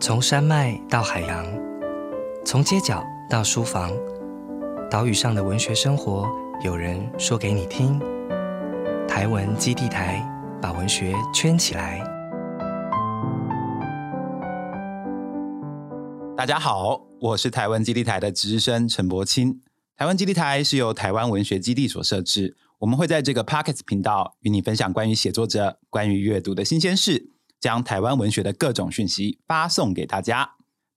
从山脉到海洋，从街角到书房，岛屿上的文学生活，有人说给你听。台文基地台把文学圈起来。大家好，我是台湾基地台的值日生陈柏清。台湾基地台是由台湾文学基地所设置，我们会在这个 Pockets 频道与你分享关于写作者、关于阅读的新鲜事。将台湾文学的各种讯息发送给大家。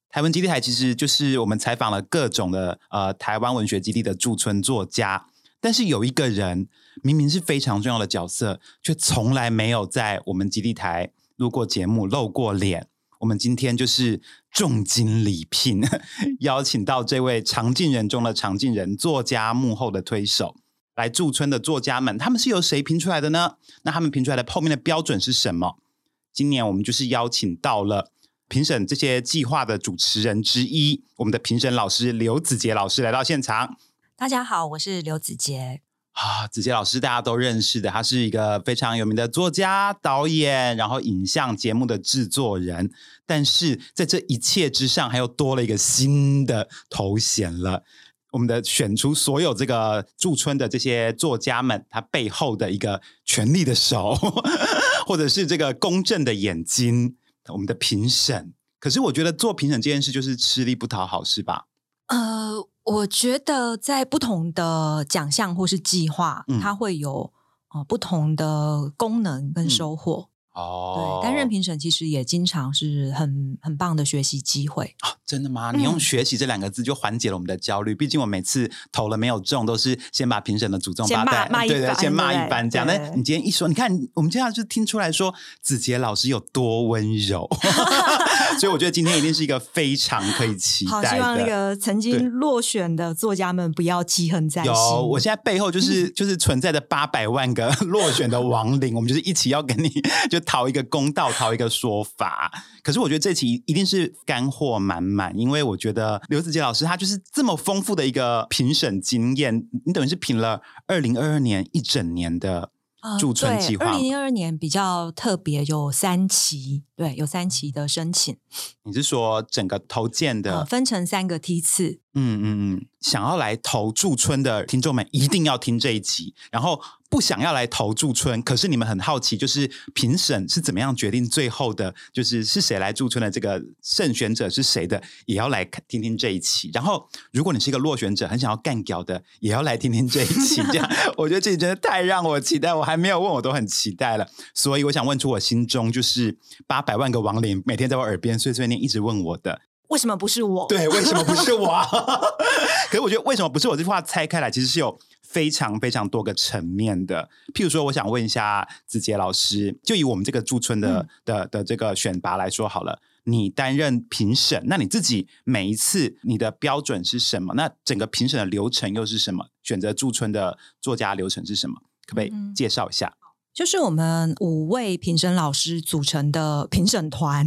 台湾基地台其实就是我们采访了各种的呃台湾文学基地的驻村作家，但是有一个人明明是非常重要的角色，却从来没有在我们基地台录过节目、露过脸。我们今天就是重金礼聘，邀请到这位常进人中的常进人作家幕后的推手来驻村的作家们，他们是由谁评出来的呢？那他们评出来的后面的标准是什么？今年我们就是邀请到了评审这些计划的主持人之一，我们的评审老师刘子杰老师来到现场。大家好，我是刘子杰。啊，子杰老师大家都认识的，他是一个非常有名的作家、导演，然后影像节目的制作人。但是在这一切之上，还又多了一个新的头衔了。我们的选出所有这个驻村的这些作家们，他背后的一个权力的手。或者是这个公正的眼睛，我们的评审。可是我觉得做评审这件事就是吃力不讨好，是吧？呃，我觉得在不同的奖项或是计划，它会有呃不同的功能跟收获。哦，对，担任评审其实也经常是很很棒的学习机会啊！真的吗？你用“学习”这两个字就缓解了我们的焦虑。毕竟我每次投了没有中，都是先把评审的祖宗八代对对，先骂一番这样。那你今天一说，你看我们这样就听出来说子杰老师有多温柔，所以我觉得今天一定是一个非常可以期待。好，希望那个曾经落选的作家们不要记恨在心。有，我现在背后就是 就是存在着八百万个落选的亡灵，我们就是一起要跟你就。讨一个公道，讨一个说法。可是我觉得这期一定是干货满满，因为我觉得刘子杰老师他就是这么丰富的一个评审经验。你等于是评了二零二二年一整年的驻村计划。二零二二年比较特别，有三期，对，有三期的申请。你是说整个投建的分成三个梯次？嗯嗯嗯，想要来投驻村的听众们一定要听这一集，然后。不想要来投驻村，可是你们很好奇，就是评审是怎么样决定最后的，就是是谁来驻村的这个胜选者是谁的，也要来听听这一期。然后，如果你是一个落选者，很想要干掉的，也要来听听这一期。这样，我觉得这真的太让我期待，我还没有问我都很期待了。所以，我想问出我心中就是八百万个亡灵每天在我耳边碎碎念，一直问我的：为什么不是我？对，为什么不是我？可是我觉得为什么不是我这句话拆开来，其实是有。非常非常多个层面的，譬如说，我想问一下子杰老师，就以我们这个驻村的的的这个选拔来说好了，你担任评审，那你自己每一次你的标准是什么？那整个评审的流程又是什么？选择驻村的作家流程是什么？可不可以介绍一下？就是我们五位评审老师组成的评审团，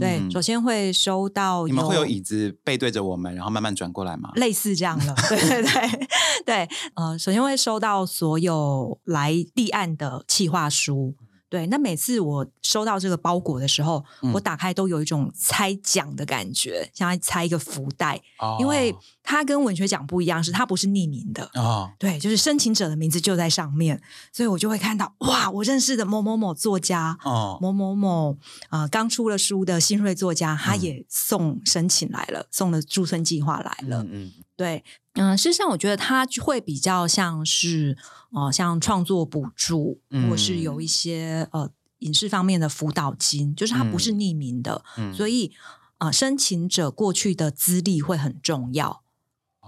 对，首先会收到你们会有椅子背对着我们，然后慢慢转过来吗？类似这样的，对对对对，呃，首先会收到所有来立案的企划书。对，那每次我收到这个包裹的时候，我打开都有一种猜奖的感觉，像猜一个福袋，因为它跟文学奖不一样，是它不是匿名的啊。对，就是申请者的名字就在上面，所以我就会看到哇，我认识的某某某作家，哦，某某某啊，刚出了书的新锐作家，他也送申请来了，送了驻村计划来了。嗯，对，嗯，事实上我觉得它会比较像是。哦，像创作补助，或是有一些呃影视方面的辅导金，就是它不是匿名的，所以啊，申请者过去的资历会很重要。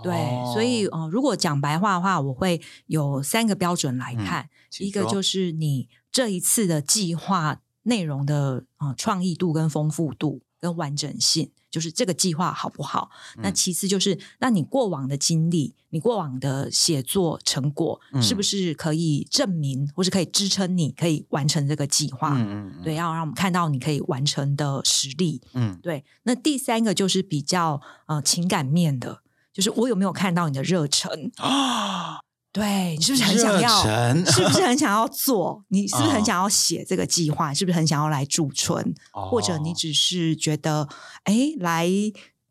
对，所以呃，如果讲白话的话，我会有三个标准来看，一个就是你这一次的计划内容的啊创意度跟丰富度跟完整性。就是这个计划好不好？那其次就是，那你过往的经历，你过往的写作成果，是不是可以证明，或是可以支撑你可以完成这个计划？嗯嗯，对，要让我们看到你可以完成的实力。嗯，对。那第三个就是比较呃情感面的，就是我有没有看到你的热忱啊？对你是不是很想要？是不是很想要做？你 是不是很嗯想要写这个计划？是不是很想要来驻村？或者你哦只是觉得，哎，来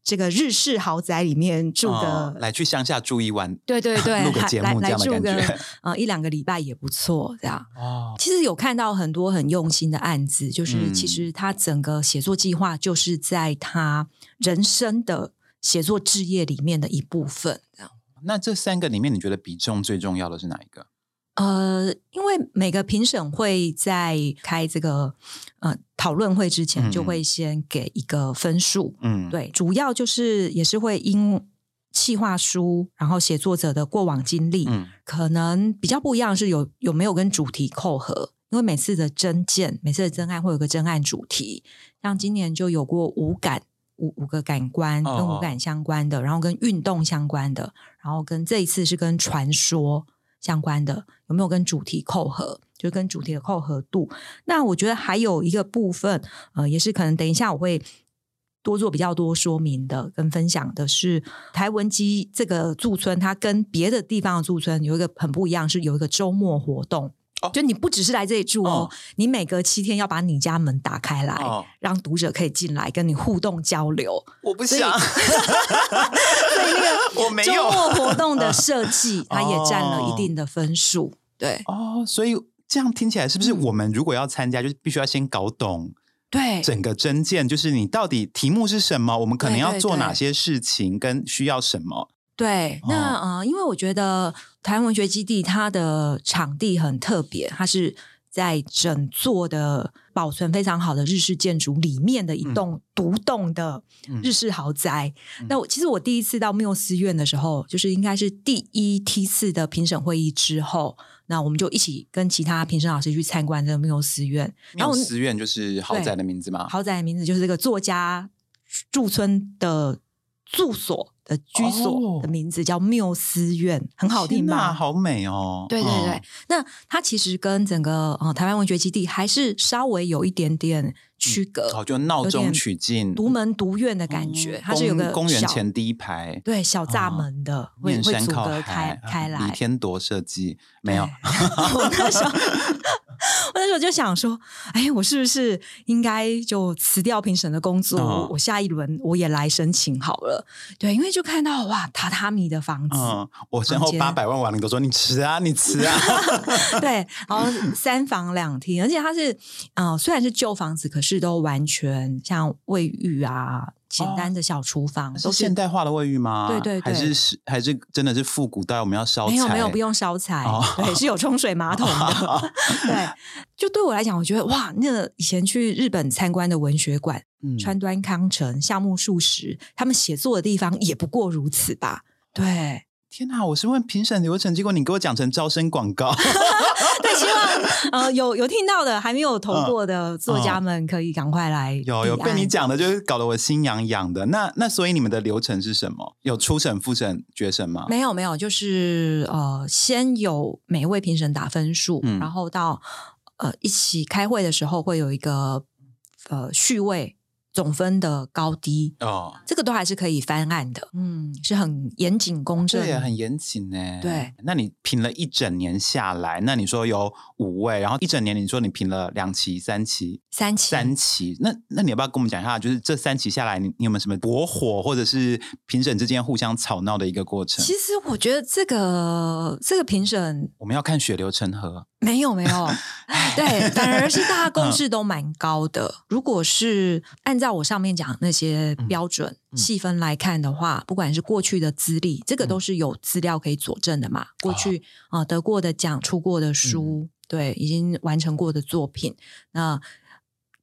这个日式豪宅里面住的哦，来去乡下住一晚对对对，录个节目这样的来住个感觉呃一两个礼拜也不错，这样。哦，其实有看到很多很用心的案子，就是嗯其实他整个写作计划就是在他人生的写作置业里面的一部分，这样。那这三个里面，你觉得比重最重要的是哪一个？呃，因为每个评审会在开这个呃讨论会之前，嗯就会先给一个分数。嗯，，对，主要就是也是会因企划书，然后写作者的过往经历，嗯可能比较不一样的是有有没有跟主题扣合。因为每次的真件，每次的真案会有个真案主题，像今年就有过五感五五个感官哦跟五感相关的，然后跟运动相关的，然后跟这一次是跟传说相关的，有没有跟主题扣合？就跟主题的扣合度。那我觉得还有一个部分，呃，也是可能等一下我会多做比较多说明的跟分享的是，台文基这个驻村，它跟别的地方的驻村有一个很不一样，是有一个周末活动。哦。就你不只是来这里住哦，你每隔七天要把你家门打开来，哦。让读者可以进来跟你互动交流。我不想，所以 那个周 我没有。末活动的设计，它也占了一定的分数。对。哦，所以这样听起来是不是嗯我们如果要参加，就是必须要先搞懂对。整个真件，就是你到底题目是什么，我们可能要做哪些事情，跟需要什么？对，那、呃，因为我觉得台湾文学基地它的场地很特别，它是在整座的保存非常好的日式建筑里面的一栋独栋的嗯日式豪宅。嗯那我其实我第一次到缪斯院的时候，就是应该是第一梯次的评审会议之后，那我们就一起跟其他评审老师去参观这个缪斯院。然后缪斯院就是豪宅的名字吗？豪宅的名字就是这个作家驻村的住所的居所哦的名字叫缪斯院，很好听吧？好美哦！对对对，嗯那它其实跟整个呃台湾文学基地还是稍微有一点点区隔，哦，就闹中取静，独门独院的感觉。嗯它是有个公公园前第一排，对小栅门的，会会面山靠阻隔开，开来。李天铎设计没有 我那时候，我那时候就想说，哎，我是不是应该就辞掉评审的工作？嗯我我下一轮我也来申请好了。对，因为就看到哇，榻榻米的房子，嗯，我身后八百万亡灵都说你辞啊，你辞啊，对，然后三房两厅，而且它是呃虽然是旧房子，可是都完全像卫浴啊，简单的小厨房、都是现代化的卫浴吗？对对对还是是还是真的是复古到我们要烧没有没有不用烧柴，哦对，是有冲水马桶的。对，就对我来讲，我觉得哇，那个以前去日本参观的文学馆，嗯川端康成、夏目漱石，他们写作的地方也不过如此吧？对，天哪！我是问评审流程，结果你给我讲成招生广告，对，希望呃有 有听到的还没有投过的作家们，可以赶快来、嗯有有被你。讲的，就是搞得我心痒痒的。那那所以你们的流程是什么？有初审、复审、决审吗？没有没有，就是呃，先有每一位评审打分数，嗯然后到呃一起开会的时候会有一个呃序位总分的高低，哦，这个都还是可以翻案的，嗯，是很严谨公正对，很严谨呢。对，那你评了一整年下来，那你说有五位，然后一整年你说你评了两期、三期、三期三期，那那你要不要跟我们讲一下，就是这三期下来，你你有没有什么博火，或者是评审之间互相吵闹的一个过程？其实我觉得这个这个评审我们要看血流成河。没有没有，对，反而是大家共识都蛮高的。如果是按照我上面讲那些标准嗯细分来看的话，不管是过去的资历，这个都是有资料可以佐证的嘛。过去啊、呃得过的奖、出过的书，对，已经完成过的作品，那。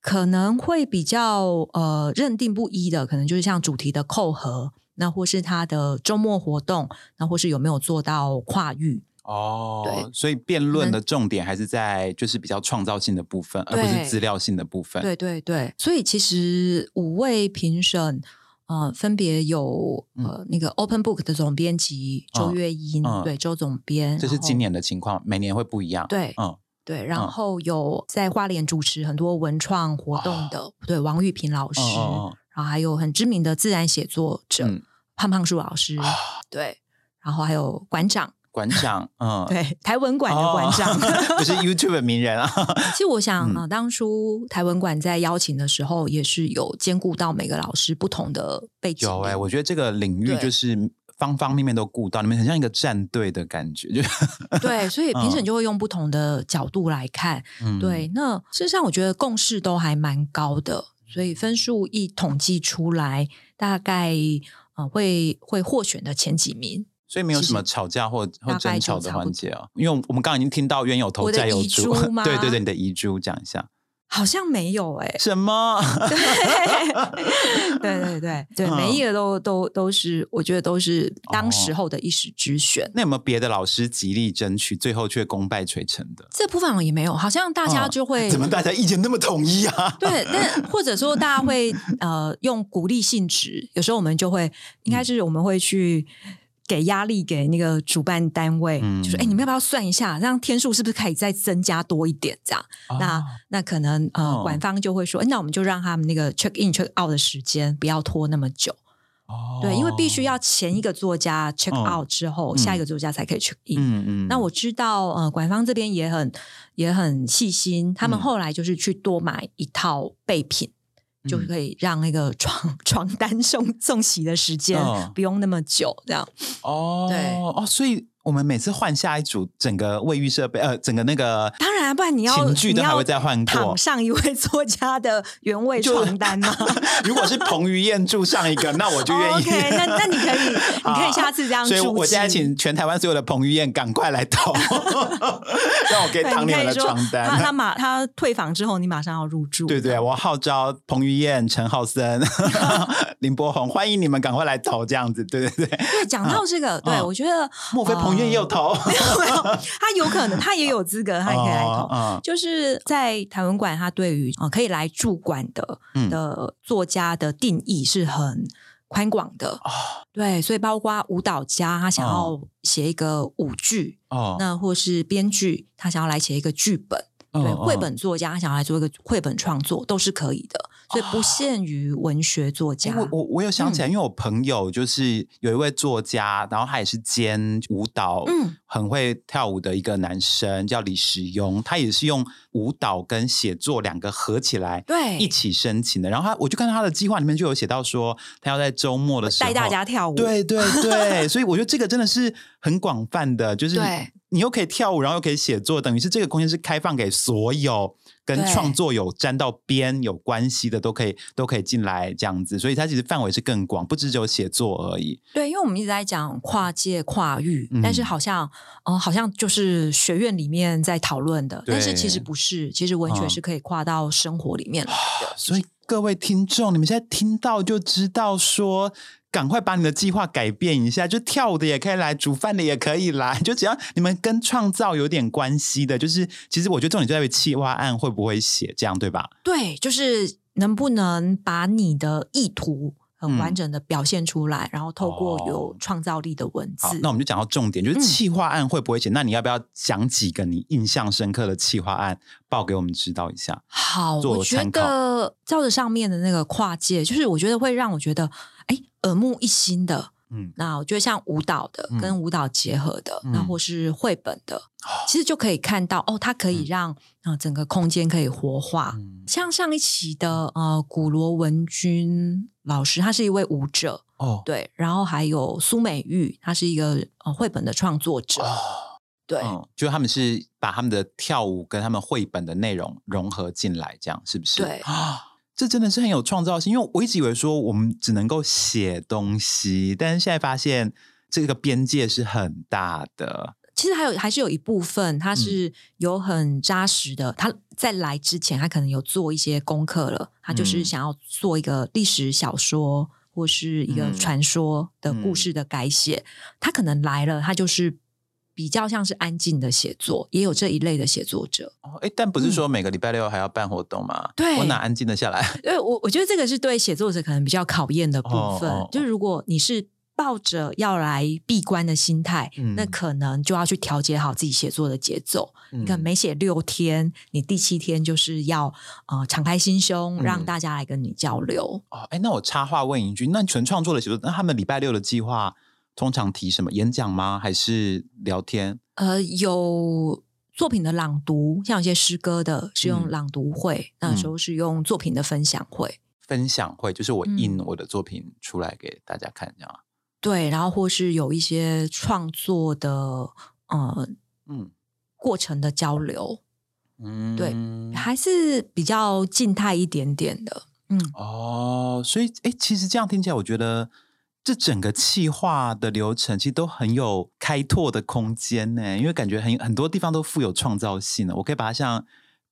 可能会比较呃认定不一的，可能就是像主题的扣合，那或是他的周末活动，那或是有没有做到跨域，哦，对所以辩论的重点还是在就是比较创造性的部分，而不是资料性的部分。对对对，所以其实五位评审，呃，分别有呃、那个 Open Book 的总编辑周嗯月英，嗯对周总编，这是今年的情况，每年会不一样。对嗯，对，然嗯。后有在花莲主持很多文创活动的，对王玉平老师，哦哦然后还有很知名的自然写作者、嗯。胖胖树老师，啊。对，然后还有馆长馆长，嗯，对，台文馆的馆长，不是 YouTube 名人啊。其实我想啊，当初台文馆在邀请的时候，也是有兼顾到每个老师不同的背景。有哎，我觉得这个领域就是方方面面都顾到，你们很像一个战队的感觉，就对，所以评审就会用不同的角度来看。对，那事实上我觉得共识都还蛮高的，所以分数一统计出来，大概呃会会获选的前几名。所以没有什么吵架或或争吵的环节啊，因为我们刚刚已经听到冤有头债有主，对对对，你的遗珠讲一下，好像没有哎，什么？对对对 对，每一个都都都是，我觉得都是当时候的一时之选。那有没有别的老师极力争取，最后却功败垂成的？这部分也没有，好像大家就会 怎么大家意见那么统一啊？对，那或者说大家会呃用鼓励性质，有时候我们就会应该是我们会去。给压力给那个主办单位，就说：“哎，你们要不要算一下，让天数是不是可以再增加多一点？这样，那那可能呃，管方就会说：，那我们就让他们那个 check in check out 的时间不要拖那么久。哦，对，因为必须要前一个作家 check out 之后，下一个作家才可以 check in。嗯嗯。那我知道，呃，管方这边也很也很细心，他们后来就是去多买一套备品。”就可以让那个床床单送送洗的时间不用那么久，这样。哦，对。哦，所以。我们每次换下一组，整个卫浴设备，呃，整个那个当然，不然你要寝具都还会再换过。躺上一位作家的原味床单吗？如果是彭于晏住上一个，那我就愿意。OK，那那你可以，你可以下次这样。所以我现在请全台湾所有的彭于晏赶快来投，让我给当年的床单。他他马他退房之后，你马上要入住。对对，我号召彭于晏、陈浩森、林柏宏，欢迎你们赶快来投，这样子。对对对。对，讲到这个，对我觉得莫非彭。于晏有投，没有没有，他有可能，他也有资格，他也可以来投。就是在台文馆，他对于可以来驻馆的的作家的定义是很宽广的。对，所以包括舞蹈家，他想要写一个舞剧，哦，那或是编剧，他想要来写一个剧本。对，绘本作家想要来做一个绘本创作，都是可以的。所以不限于文学作家。我我我有想起来，因为我朋友就是有一位作家，然后他也是兼舞蹈，嗯，很会跳舞的一个男生，叫李时庸。他也是用舞蹈跟写作两个合起来，对，一起申请的。然后他，我就看到他的计划里面就有写到说，他要在周末的时候带大家跳舞。对对对，所以我觉得这个真的是很广泛的，就是你又可以跳舞，然后又可以写作，等于是这个空间是开放给所有。跟创作有沾到边有关系的都可以都可以进来这样子，所以它其实范围是更广，不只有写作而已。对，因为我们一直在讲跨界跨域，但是好像哦，好像就是学院里面在讨论的，但是其实不是，其实文学是可以跨到生活里面来的。所以各位听众，你们现在听到就知道说。赶快把你的计划改变一下，就跳舞的也可以来，煮饭的也可以来，就只要你们跟创造有点关系的，就是其实我觉得重点就在于企划案会不会写，这样对吧？对，就是能不能把你的意图很完整的表现出来，然后透过有创造力的文字。那我们就讲到重点，就是企划案会不会写？那你要不要讲几个你印象深刻的企划案报给我们知道一下？好，我觉得照着上面的那个跨界，就是我觉得会让我觉得哎。耳目一新的，嗯，那我觉得像舞蹈的，跟舞蹈结合的，那或是绘本的，其实就可以看到哦，它可以让啊整个空间可以活化。像上一期的呃古罗文君老师，他是一位舞者哦，对，然后还有苏美玉，他是一个呃绘本的创作者，哦。对，就他们是把他们的跳舞跟他们绘本的内容融合进来，这样是不是？对。啊。这真的是很有创造性，因为我一直以为说我们只能够写东西，但是现在发现这个边界是很大的。其实还有还是有一部分，他是有很扎实的。他在来之前，他可能有做一些功课了，他就是想要做一个历史小说或是一个传说的故事的改写。他可能来了，他就是。比较像是安静的写作，也有这一类的写作者。哦，哎，但不是说每个礼拜六还要办活动吗？对，我哪安静的下来？对，我我觉得这个是对写作者可能比较考验的部分。就是如果你是抱着要来闭关的心态，那可能就要去调节好自己写作的节奏。你看，每写六天，你第七天就是要呃敞开心胸，让大家来跟你交流。哦，哎，那我插话问一句，那纯创作的写作，那他们礼拜六的计划？通常提什么演讲吗？还是聊天？呃，有作品的朗读，像有些诗歌的是用嗯朗读会，那时候是用作品的分享会。分享会就是我印嗯我的作品出来给大家看，这样啊。对，然后或是有一些创作的呃嗯过程的交流，嗯，对还是比较静态一点点的。嗯，哦，所以哎，其实这样听起来，我觉得这整个企划的流程其实都很有开拓的空间呢，因为感觉很很多地方都富有创造性的。我可以把它像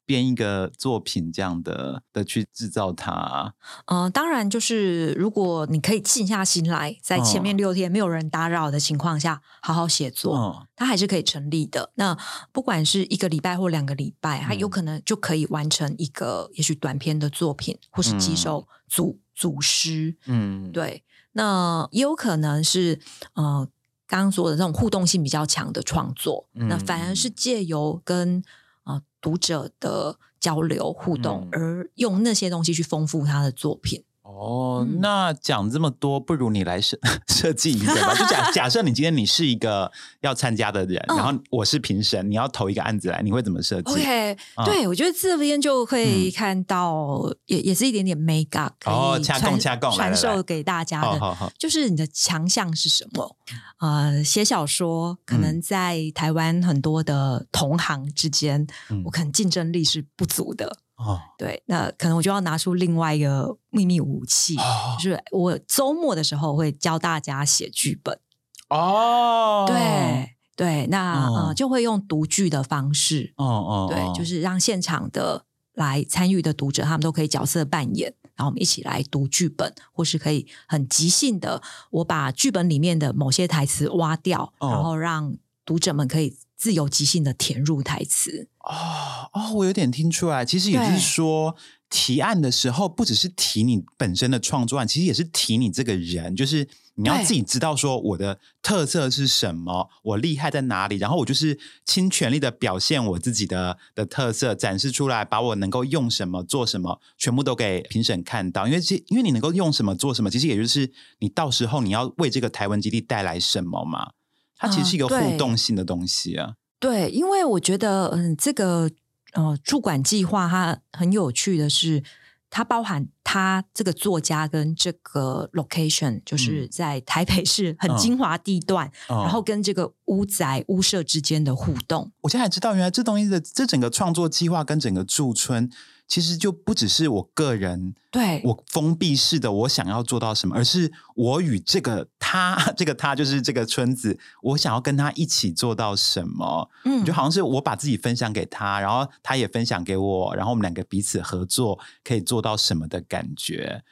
编一个作品这样的的去制造它。呃，当然就是如果你可以静下心来，在前面嗯六天没有人打扰的情况下，好好写作，嗯它还是可以成立的。那不管是一个礼拜或两个礼拜，它有嗯可能就可以完成一个也许短篇的作品，或是几首组组诗。嗯，对，那也有可能是呃，刚刚说的这种互动性比较强的创作，那反而是嗯借由跟呃读者的交流互动，嗯而用那些东西去丰富他的作品。哦，嗯那讲这么多，不如你来设 设计一个吧。就假 假设你今天你是一个要参加的人，嗯然后我是评审，你要投一个案子来，你会怎么设计 OK，、嗯对我觉得这边就会看到，也也是一点点 make up 可哦以传掐供掐供传授给大家的。就是你的强项是什么？呃，写小说可嗯能在台湾很多的同行之间，嗯我可能竞争力是不足的。哦对，那可能我就要拿出另外一个秘密武器，哦就是我周末的时候会教大家写剧本。哦，对对，那、哦。呃就会用读剧的方式，哦哦，对，哦。就是让现场的来参与的读者，他们都可以角色扮演，然后我们一起来读剧本，或是可以很即兴的，我把剧本里面的某些台词挖掉，哦。然后让读者们可以自由即兴的填入台词。哦哦，我有点听出来，其实也就是说。提案的时候，不只是提你本身的创作案，其实也是提你这个人，就是你要自己知道说我的特色是什么，我厉害在哪里，然后我就是倾全力的表现我自己的的特色，展示出来，把我能够用什么做什么，全部都给评审看到。因为其因为你能够用什么做什么，其实也就是你到时候你要为这个台湾基地带来什么嘛。它其实是一个互动性的东西啊。对，因为我觉得，嗯，这个呃驻馆计划它很有趣的是，它包含它这个作家跟这个 location，就是在台北市很嗯精华地段，嗯然后跟这个屋宅屋舍之间的互动。我现在才知道，原来这东西的这整个创作计划跟整个驻村，其实就不只是我个人，对，我封闭式的我想要做到什么，而是我与这个他，这个他就是这个村子，我想要跟他一起做到什么，嗯就好像是我把自己分享给他，然后他也分享给我，然后我们两个彼此合作，可以做到什么的感觉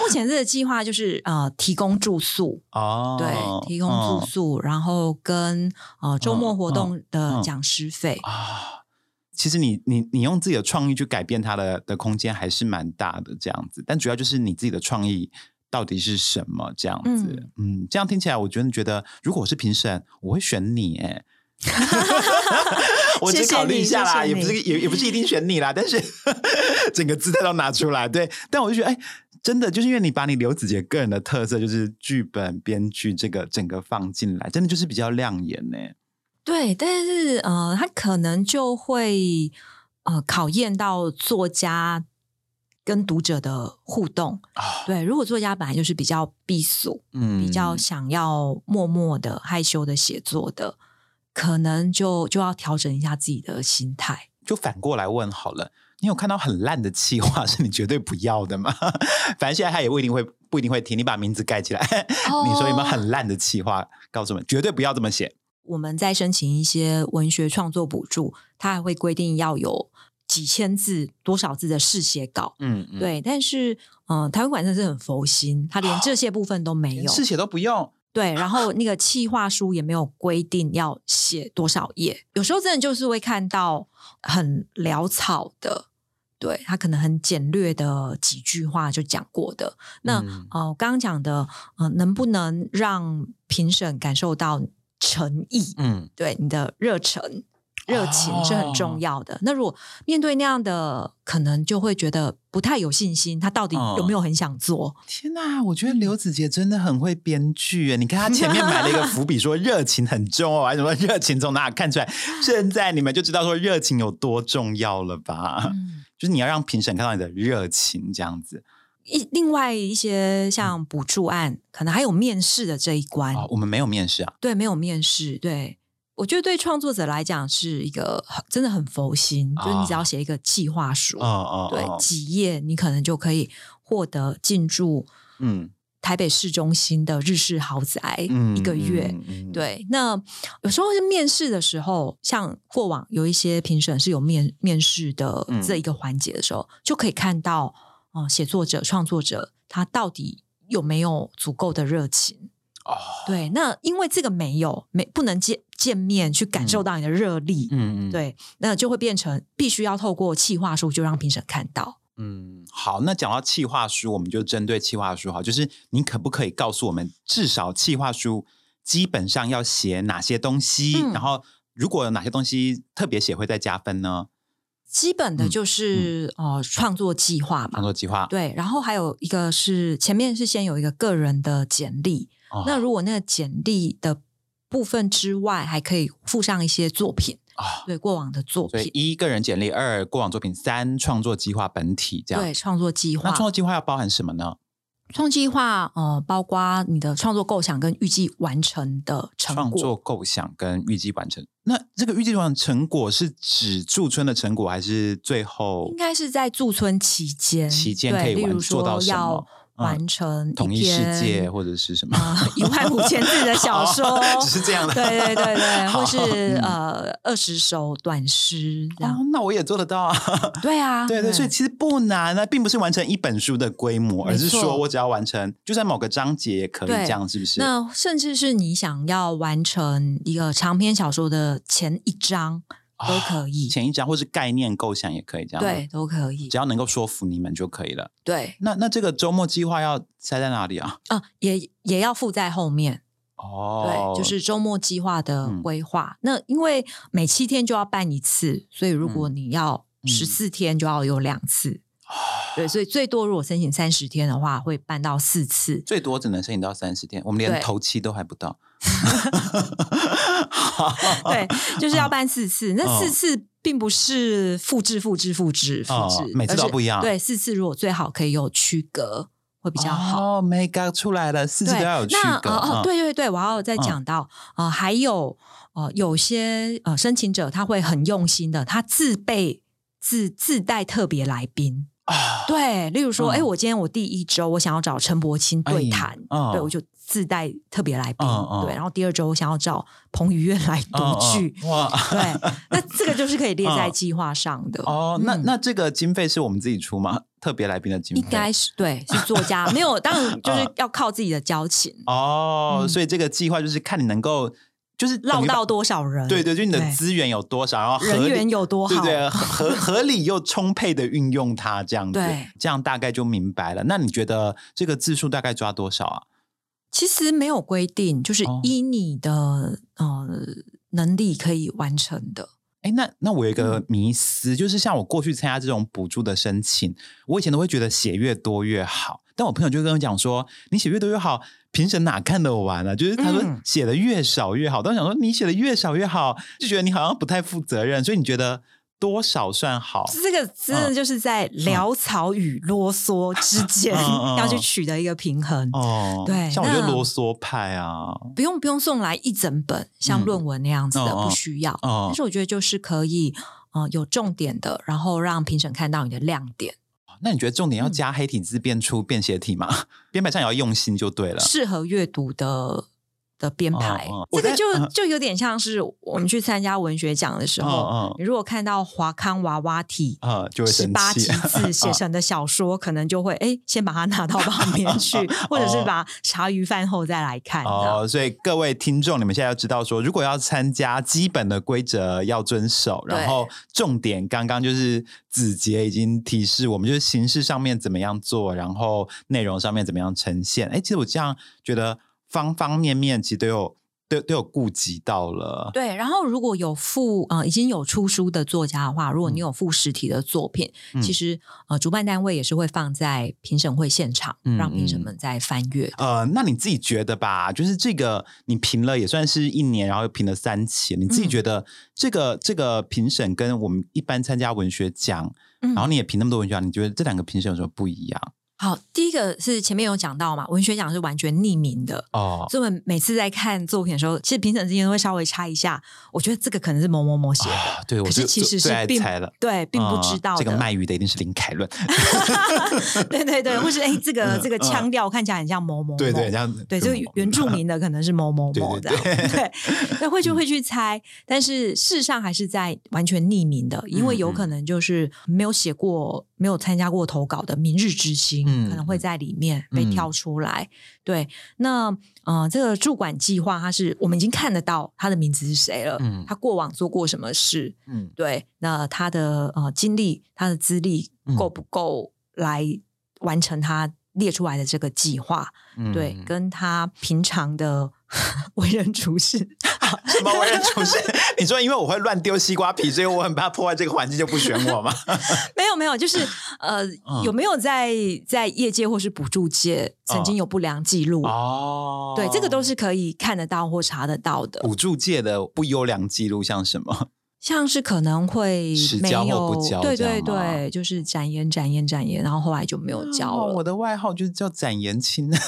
目前这个计划就是呃提供住宿，哦，对，提供住宿，然后跟呃周末活动的嗯讲师费。啊。其实你你你用自己的创意去改变它的的空间还是蛮大的这样子，但主要就是你自己的创意到底是什么这样子。嗯这样听起来，我觉得觉得，如果我是评审，我会选你哎。我只谢谢考虑一下啦，谢谢也不是也也不是一定选你啦，但是整个姿态都拿出来，对。但我就觉得，哎，真的就是因为你把你刘子杰个人的特色，就是剧本编剧这个整个放进来，真的就是比较亮眼呢。对，但是呃，他可能就会呃考验到作家跟读者的互动。啊，对，如果作家本来就是比较避俗、嗯比较想要默默的、害羞的写作的，可能就就要调整一下自己的心态。就反过来问好了，你有看到很烂的企划是你绝对不要的吗？反正现在他也不一定会不一定会听，你把名字盖起来，你说有没有很烂的企划？告诉我们，绝对不要这么写。我们在申请一些文学创作补助，它还会规定要有几千字、多少字的试写稿。嗯，嗯，对，但是嗯、呃台湾馆真的是很佛心，他连这些部分都没有。试写都不用。对，然后那个企划书也没有规定要写多少页，有时候真的就是会看到很潦草的，对他可能很简略的几句话就讲过的。那、嗯呃，我刚刚讲的，呃，能不能让评审感受到诚意？嗯，对你的热忱，热情是很重要的。那如果面对那样的，可能就会觉得不太有信心，他到底有没有很想做？天哪，我觉得刘子杰真的很会编剧。你看他前面埋了一个伏笔，说热情很重哦，还什么热情从哪看出来？现在你们就知道说热情有多重要了吧？就是你要让评审看到你的热情，这样子。一另外一些像补助案，可能还有面试的这一关。我们没有面试啊，对，没有面试。对我觉得对创作者来讲是一个真的很佛心，就是你只要写一个计划书，对，几页你可能就可以获得进驻嗯台北市中心的日式豪宅一个月。对，那有时候是面试的时候，像过往有一些评审是有面面试的这一个环节的时候，就可以看到。哦，写作者、创作者，他到底有没有足够的热情？哦，对，那因为这个没有，没不能见见面去感受到你的热力，嗯嗯，对，那就会变成必须要透过企划书就让评审看到。嗯，好，那讲到企划书，我们就针对企划书，哈，就是你可不可以告诉我们，至少企划书基本上要写哪些东西？然后如果有哪些东西特别写会再加分呢？基本的就是呃创作计划嘛，创作计划。对，然后还有一个是前面是先有一个个人的简历，那如果那个简历的部分之外，还可以附上一些作品啊，对过往的作品，一个人简历，二过往作品，三创作计划本体这样，对创作计划，那创作计划要包含什么呢？创计划呃，包括你的创作构想跟预计完成的成果。创作构想跟预计完成，那这个预计完成成果是指驻村的成果，还是最后？应该是在驻村期间，期间可以完做到什么？完成统一世界或者是什么一万五千字的小说，只是这样的，对对对对，或是呃二十首短诗这样，那我也做得到啊。对啊，对对，所以其实不难啊，并不是完成一本书的规模，而是说我只要完成，就算某个章节也可以这样，是不是？那甚至是你想要完成一个长篇小说的前一章。都可以，前一张或是概念构想也可以这样，对，都可以，只要能够说服你们就可以了。对，那那这个周末计划要塞在哪里啊？啊，也也要附在后面哦。对，就是周末计划的规划。那因为每七天就要办一次，所以如果你要十四天就要有两次。对，所以最多如果申请三十天的话，会办到四次。最多只能申请到三十天，我们连头七都还不到。对，就是要办四次。那四次并不是复制、复制、复制、复制，每次都不一样。对，四次如果最好可以有区隔，会比较好。哦，Mega 出来了，四次都要有区隔。哦，对对对，我要再讲到啊，还有呃，有些呃申请者他会很用心的，他自备自自带特别来宾。对，例如说，哎，我今天我第一周我想要找陈柏清对谈，对我就自带特别来宾，对，然后第二周我想要找彭于晏来读剧，哇，对，那这个就是可以列在 计划上的。哦，那那这个经费是我们自己出吗？特别来宾的经费应该是对，是作家没有，当然就是要靠自己的交情。哦，所以这个计划就是看你能够。就是绕到多少人？对对，就你的资源有多少，然后人员有多好，对对，合合理又充沛的运用它，这样子，这样大概就明白了。那你觉得这个字数大概抓多少啊？其实没有规定，就是依你的呃能力可以完成的。哎，那那我有一个迷思，就是像我过去参加这种补助的申请，我以前都会觉得写越多越好。但我朋友就跟我讲说，你写越多越好，评审哪看得完啊？就是他说写的越少越好。但我想说，你写的越少越好，就觉得你好像不太负责任。所以你觉得多少算好？这个真的就是在潦草与啰嗦之间要去取得一个平衡。哦，对，像我就啰嗦派啊，不用不用送来一整本像论文那样子的，不需要。但是我觉得就是可以，呃，有重点的，然后让评审看到你的亮点。那你觉得重点要加黑体字变出便携体吗？编排上也要用心就对了，适合阅读的。的编排，这个就就有点像是我们去参加文学奖的时候，你如果看到华康娃娃体啊，就会十八级 字写成的小说，可能就会哎，先把它拿到旁边 去，或者是把茶余饭后再来看。哦，所以各位听众，你们现在要知道说，如果要参加，基本的规则要遵守，然后重点刚刚就是子杰已经提示我们，就是形式上面怎么样做，然后内容上面怎么样呈现。哎，其实我这样觉得。方方面面其实都有都都有顾及到了。对，然后如果有附呃已经有出书的作家的话，如果你有附实体的作品，嗯其实呃主办单位也是会放在评审会现场，嗯让评审嗯们再翻阅。呃，那你自己觉得吧，就是这个你评了也算是一年，然后又评了三期，你自己嗯觉得这个、这个评审跟我们一般参加文学奖，嗯然后你也评那么多文学奖，你觉得这两个评审有什么不一样？好，第一个是前面有讲到嘛，文学奖是完全匿名的。哦，所以我们每次在看作品的时候，其实评审之间都会稍微猜一下，我觉得这个可能是某某某写的，啊对，我可是其实是并猜了。对，并不知道这个卖鱼的一定是林凯伦，对对对，或是哎，这个这个嗯腔调看起来很像某某某，对对，这样对，这个原住民的可能是某某某这样，对对对对，那会就会去猜，但是事实上还是在完全匿名的，因为嗯有可能就是没有写过、没有参加过投稿的《明日之星》嗯可能会在里面被嗯挑出来。对，那呃，这个驻馆计划，它是我们已经看得到他的名字是谁了，嗯他过往做过什么事，嗯对，那他的呃经历、他的资历嗯够不够来完成他列出来的这个计划？嗯对，跟他平常的 为人处事，什么为人处事？你说因为我会乱丢西瓜皮，所以我很怕破坏这个环境，就不选我吗？没有没有，就是呃，嗯有没有在在业界或是补助界曾经有不良记录？哦，对，这个都是可以看得到或查得到的。补助界的不优良记录，像什么？像是可能会没迟交或有不交，对对对，就是展颜展颜展颜，然后后来就没有交了。哦我的外号就是叫展颜青。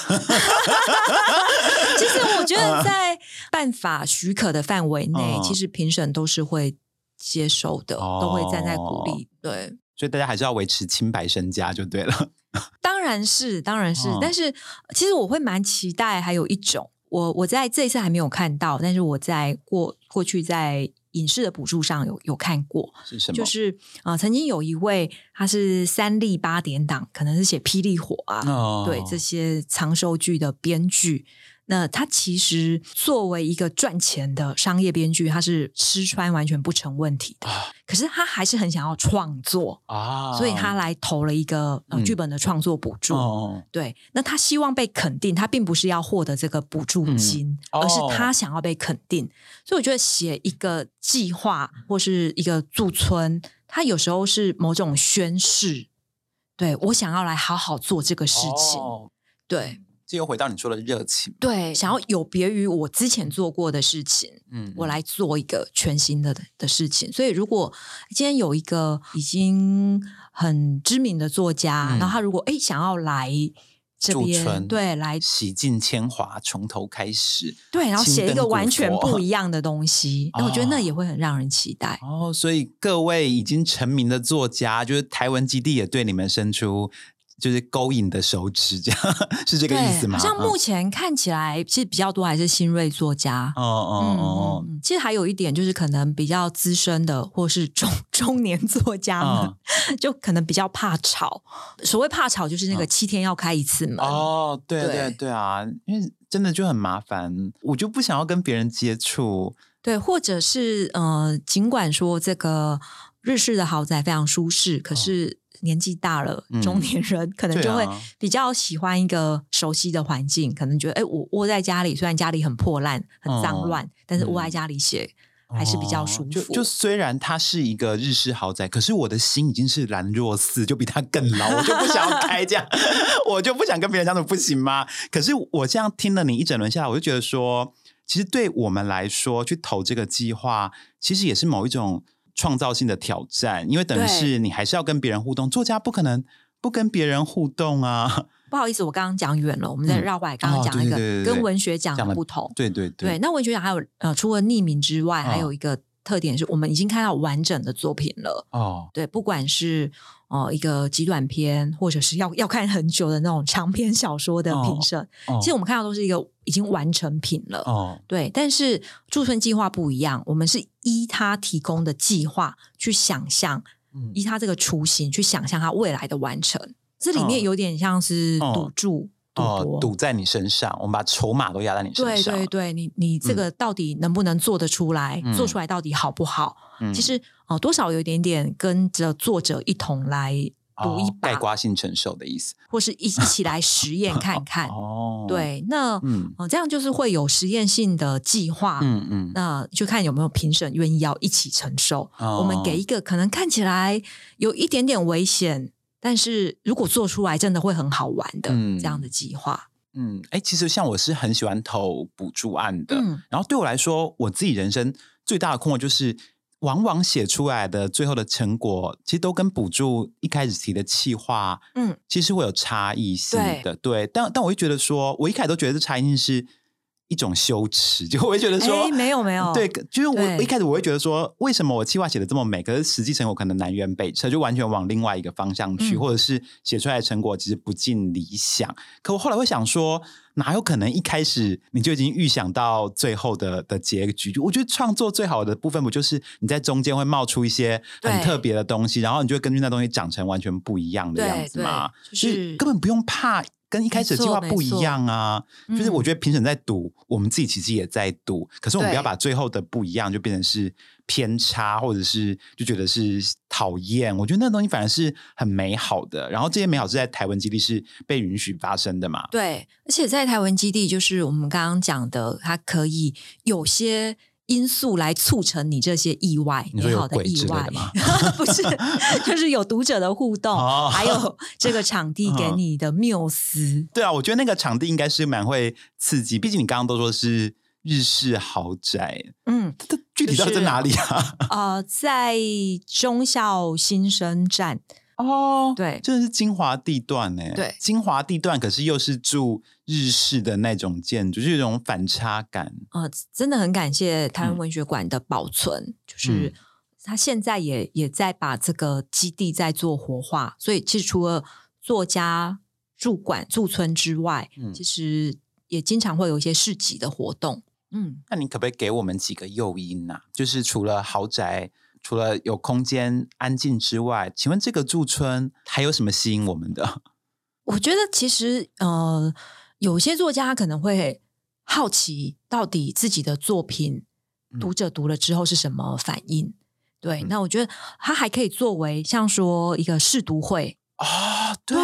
其实我觉得在办法许可的范围内，嗯其实评审都是会接受的，哦都会站在鼓励。对，所以大家还是要维持清白身家就对了。当然是，当然是。嗯但是其实我会蛮期待，还有一种，我我在这一次还没有看到，但是我在过过去在影视的补助上有有看过，是什么？就是呃，曾经有一位他是三立八点档，可能是写《霹雳火》啊，哦对这些长寿剧的编剧。那他其实作为一个赚钱的商业编剧，他是吃穿完全不成问题的。啊可是他还是很想要创作，啊所以他来投了一个剧本的创作补助。哦对，那他希望被肯定，他并不是要获得这个补助金，嗯而是哦他想要被肯定。所以我觉得写一个计划或是一个驻村，他有时候是某种宣誓，对我想要来好好做这个事情，哦对这又回到你说的热情。对，想要有别于我之前做过的事情，嗯我来做一个全新的的事情。所以，如果今天有一个已经很知名的作家，嗯然后他如果哎想要来这驻边，村对，来洗尽铅华，从头开始。对，然后写一个完全不 一样的东西，那我觉得那哦也会很让人期待。哦，所以各位已经成名的作家，就是台文基地也对你们伸出就是勾引的手指，这样是这个意思吗？好像目前看起来，其实比较多还是新锐作家。哦哦嗯哦其实还有一点就是，可能比较资深的或是中 中年作家们，嗯 就可能比较怕吵。所谓怕吵，就是那个七天要开一次门。哦，对对对对啊，因为真的就很麻烦，我就不想要跟别人接触。对，或者是呃，尽管说这个日式的豪宅非常舒适，可是年纪大了，嗯中年人可能就会啊比较喜欢一个熟悉的环境，可能觉得，哎，我窝在家里，虽然家里很破烂、很脏哦乱，但是窝在嗯家里写还是比较哦舒服。就就虽然它是一个日式豪宅，可是我的心已经是兰若寺，就比它更老，我就不想要开这样，我就不想跟别人相处，不行吗？可是我这样听了你一整轮下来，我就觉得说，其实对我们来说，去投这个计划，其实也是某一种创造性的挑战，因为等于是你还是要跟别人互动，作家不可能不跟别人互动啊。不好意思，我刚刚讲远了，我们再嗯绕回来，刚刚哦讲一个跟文学奖的不同。对对对，那文学奖还有呃，除了匿名之外，还哦有一个特点是我们已经看到完整的作品了。哦，对，不管是呃一个极短篇，或者是要要看很久的那种长篇小说的评审，哦其实我们看到都是一个已经完成品了。哦对，但是驻村计划不一样，我们是依他提供的计划去想象，嗯依他这个雏形去想象他未来的完成。这里面哦有点像是哦赌注、赌。赌在你身上，我们把筹码都压在你身对上。对对对，你你这个到底能不能做得出来？嗯做出来到底好不好？嗯其实呃，多少有一点点跟着作者一同来赌一把，概括性承受的意思。或是一一起来实验 看看。哦，，对，那这样就是会有实验性的计划。嗯嗯，那就看有没有评审愿意要一起承受。哦我们给一个可能看起来有一点点危险，但是如果做出来真的会很好玩的、嗯这样的计划。嗯，哎，其实像我是很喜欢投补助案的，嗯然后对我来说，我自己人生最大的困惑就是，往往写出来的最后的成果，其实都跟补助一开始提的企划，嗯，其实会有差异性的。对，但但我就觉得说，我一开始都觉得这差异性是一种羞耻，就 我会觉得说，哎没有没有对，就是我一开始我会觉得说，为什么我计划写的这么美，可是实际成果可能南辕北辙，就完全往另外一个方向去，嗯或者是写出来的成果其实不尽理想。可我后来会想说，哪有可能一开始你就已经预想到最后的的结局？我觉得创作最好的部分，不就是你在中间会冒出一些很特别的东西，然后你就会根据那东西长成完全不一样的样子嘛？就是根本不用怕。跟一开始的计划不一样啊，就是我觉得评审在赌，我们自己其实也在赌，可是我们不要把最后的不一样就变成是偏差，或者是就觉得是讨厌。我觉得那东西反而是很美好的，然后这些美好是在台湾基地是被允许发生的嘛？对，而且在台湾基地，就是我们刚刚讲的，它可以有些因素来促成你这些意外，美好的意外 不是，就是有读者的互动，哦还有这个场地给你的缪斯。对啊，我觉得那个场地应该是蛮会刺激，毕竟你刚刚都说是日式豪宅，嗯，这具体到底在哪里啊？呃，在忠孝新生站，哦，对这是精华地段呢。对精华地段，可是又是住日式的那种建筑，就是一种反差感。呃，真的很感谢台湾嗯文学馆的保存，就是嗯他现在也也在把这个基地在做活化，所以其实除了作家驻馆驻村之外，嗯其实也经常会有一些市集的活动。嗯，那你可不可以给我们几个诱因呢、就是除了豪宅，除了有空间安静之外，请问这个驻村还有什么吸引我们的？我觉得其实呃，有些作家可能会好奇，到底自己的作品嗯读者读了之后是什么反应。对，嗯那我觉得它还可以作为像说一个试读会，哦，对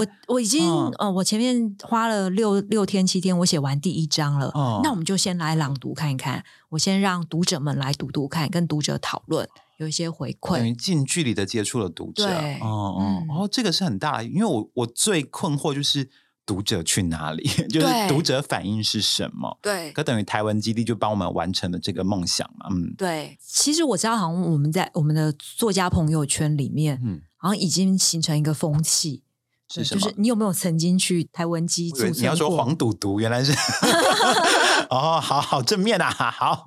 我，我已经、嗯呃，我前面花了六六天七天，我写完第一章了。哦那我们就先来朗读看一看，我先让读者们来读读看，跟读者讨论，有一些回等于馈。近距离的接触了读者。对哦哦嗯哦，这个是很大的，因为我我最困惑就是读者去哪里，就是读者反应是什么。对。可等于台湾基地就帮我们完成了这个梦想嘛，嗯。对，其实我知道，好像我们在我们的作家朋友圈里面，嗯，好像已经形成一个风气。对是什么？就是你有没有曾经去台湾机驻村我以为你要说黄赌毒，原来是 哦，好好正面啊，好，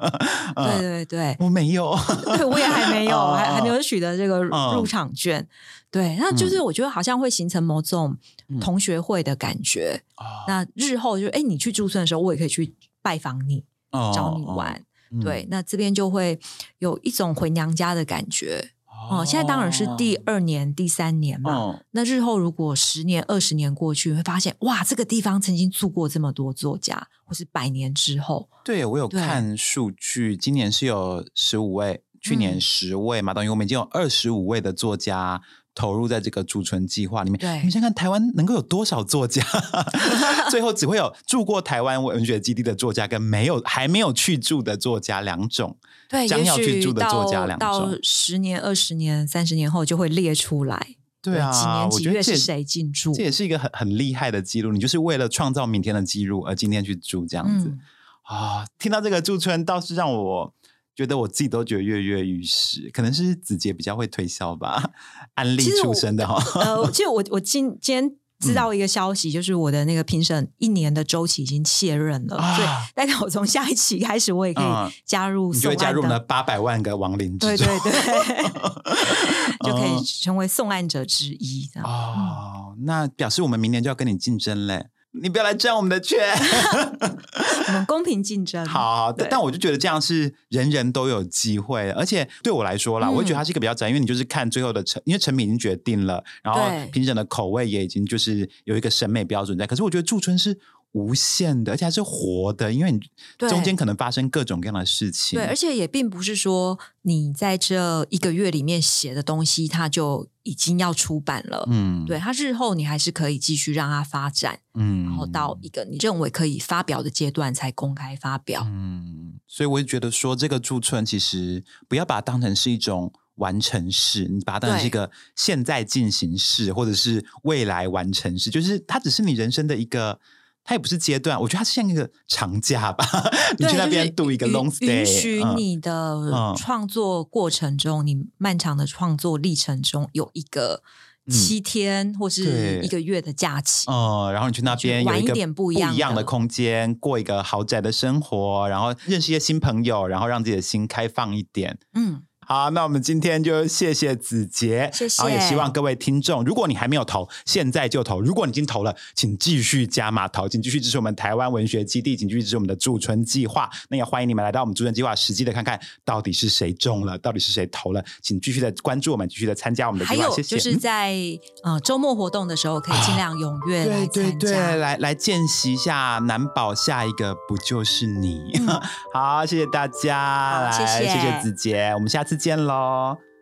对嗯，对对，我没有，对我也还没有，哦还还没有取得这个嗯入场券。对，那就是我觉得好像会形成某种嗯同学会的感觉。哦那日后就哎，你去驻村的时候，我也可以去拜访你，哦找你玩。嗯对，那这边就会有一种回娘家的感觉。哦，现在当然是第二年、第三年嘛。哦那日后如果十年、二十年过去，会发现哇，这个地方曾经住过这么多作家，或是百年之后，对我有看数据，今年是有十五位，去年嗯十位嘛，等于我们已经有二十五位的作家投入在这个驻村计划里面。对你想想看，台湾能够有多少作家？最后只会有住过台湾文学基地的作家，跟没有还没有去住的作家两种。对，将要去住的作家到两到种十年、二十年、三十年后就会列出来。对啊，几年几月是谁进驻？这也是一个很很厉害的记录。你就是为了创造明天的记录而今天去住这样子嗯，啊、听到这个驻村，倒是让我觉得我自己都觉得跃跃欲试。可能是子杰比较会推销吧，安利出身的哈、呃，其实我我今今天知道一个消息，就是我的那个评审一年的周期已经卸任了，啊所以代表我从下一期开始，我也可嗯以加入你就会加入我们的的。八百万个亡灵之中。对对对，就可嗯以成为送案者之一。哦，那表示我们明年就要跟你竞争嘞。你不要来占我们的券。我们公平竞争。好好，但但我就觉得这样是人人都有机会，而且对我来说啦，嗯我会觉得它是一个比较窄，因为你就是看最后的成，因为成品已经决定了，然后评审的口味也已经就是有一个审美标准在。可是我觉得驻村是无限的，而且还是活的，因为你中间可能发生各种各样的事情。对，而且也并不是说你在这一个月里面写的东西，它就已经要出版了。嗯，对，它日后你还是可以继续让它发展，嗯，然后到一个你认为可以发表的阶段才公开发表。嗯，所以我就觉得说，这个驻村其实不要把它当成是一种完成式，你把它当成是一个现在进行式，或者是未来完成式，就是它只是你人生的一个。它也不是阶段，我觉得它是像一个长假吧。你，去那就是边度一个 long stay，允许嗯你的嗯创作过程中，你漫长的创作历程中有一个七天或是一个月的假期。嗯，然后你去那边玩一一个点不一样的的空间，过一个豪宅的生活，然后认识一些新朋友，然后让自己的心开放一点。嗯，好，那我们今天就谢谢子杰，谢谢。然后也希望各位听众，如果你还没有投，现在就投；如果你已经投了，请继续加码投，请继续支持我们台湾文学基地，请继续支持我们的驻村计划。那也欢迎你们来到我们驻村计划，实际的看看到底是谁中了，到底是谁投了，请继续的关注我们，继续的参加我们的计划。还有谢谢。就是嗯在呃周末活动的时候，可以尽量踊跃来对对对。来来见习一下，难保下一个不就是你？好，谢谢大家，来好谢谢谢谢子杰，我们下次见喽。